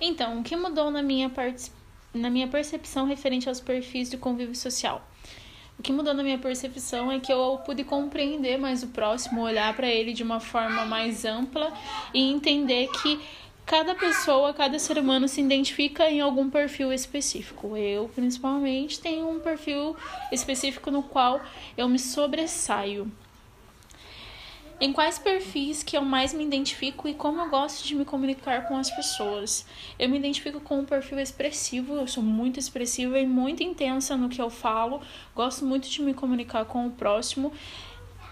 Então, o que mudou na minha, part... na minha percepção referente aos perfis de convívio social? O que mudou na minha percepção é que eu pude compreender mais o próximo, olhar para ele de uma forma mais ampla e entender que cada pessoa, cada ser humano se identifica em algum perfil específico. Eu, principalmente, tenho um perfil específico no qual eu me sobressaio. Em quais perfis que eu mais me identifico e como eu gosto de me comunicar com as pessoas? Eu me identifico com um perfil expressivo, eu sou muito expressiva e muito intensa no que eu falo, gosto muito de me comunicar com o próximo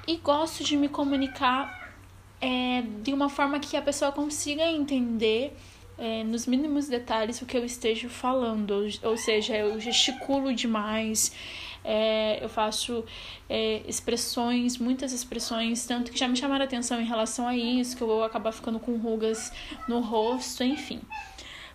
e gosto de me comunicar é, de uma forma que a pessoa consiga entender é, nos mínimos detalhes o que eu esteja falando, ou, seja, eu gesticulo demais, é, eu faço é, expressões, muitas expressões, tanto que já me chamaram atenção em relação a isso, que eu vou acabar ficando com rugas no rosto, enfim.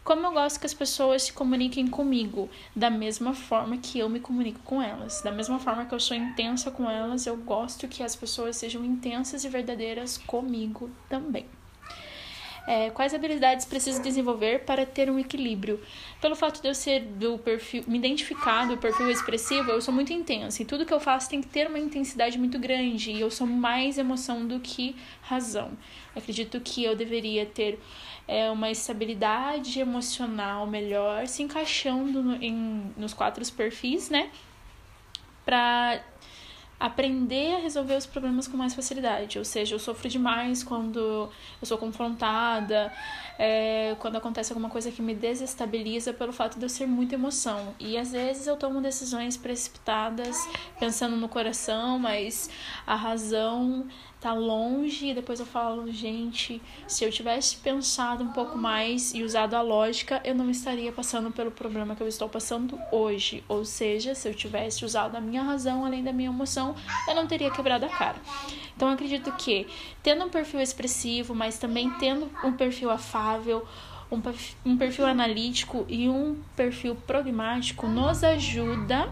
Como eu gosto que as pessoas se comuniquem comigo da mesma forma que eu me comunico com elas. Da mesma forma que eu sou intensa com elas, eu gosto que as pessoas sejam intensas e verdadeiras comigo também. É, quais habilidades preciso desenvolver para ter um equilíbrio? Pelo fato de eu ser do perfil, me identificar do perfil expressivo, eu sou muito intensa e tudo que eu faço tem que ter uma intensidade muito grande e eu sou mais emoção do que razão. Acredito que eu deveria ter é, uma estabilidade emocional melhor, se encaixando no, em, nos quatro perfis, né? Para aprender a resolver os problemas com mais facilidade. Ou seja, eu sofro demais quando eu sou confrontada, é, quando acontece alguma coisa que me desestabiliza pelo fato de eu ser muita emoção. E às vezes eu tomo decisões precipitadas, pensando no coração, mas a razão tá longe e depois eu falo, gente, se eu tivesse pensado um pouco mais e usado a lógica, eu não estaria passando pelo problema que eu estou passando hoje. Ou seja, se eu tivesse usado a minha razão além da minha emoção, eu não teria quebrado a cara. Então acredito que tendo um perfil expressivo, mas também tendo um perfil afável, um perfil analítico e um perfil pragmático nos ajuda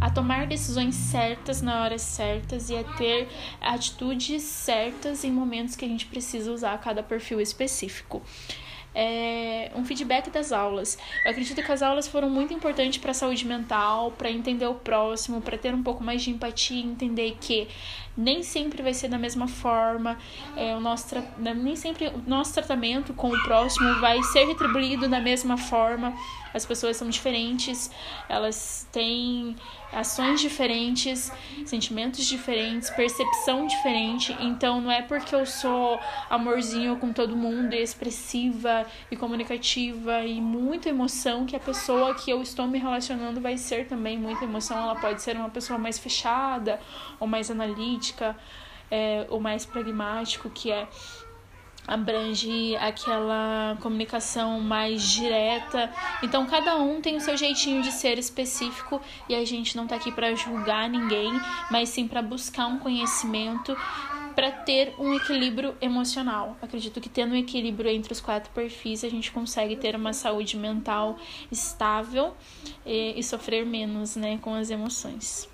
a tomar decisões certas na horas certas e a ter atitudes certas em momentos que a gente precisa usar cada perfil específico. É, um feedback das aulas. Eu acredito que as aulas foram muito importantes para a saúde mental, para entender o próximo, para ter um pouco mais de empatia, entender que nem sempre vai ser da mesma forma, é, o nosso nem sempre o nosso tratamento com o próximo vai ser retribuído da mesma forma. As pessoas são diferentes, elas têm ações diferentes, sentimentos diferentes, percepção diferente. Então não é porque eu sou amorzinho com todo mundo, e expressiva e comunicativa e muita emoção que a pessoa que eu estou me relacionando vai ser também muita emoção. Ela pode ser uma pessoa mais fechada ou mais analítica, é, ou mais pragmático, que é abrange aquela comunicação mais direta. Então cada um tem o seu jeitinho de ser específico e a gente não tá aqui para julgar ninguém, mas sim para buscar um conhecimento para ter um equilíbrio emocional. Acredito que tendo um equilíbrio entre os quatro perfis, a gente consegue ter uma saúde mental estável e, e sofrer menos, né, com as emoções.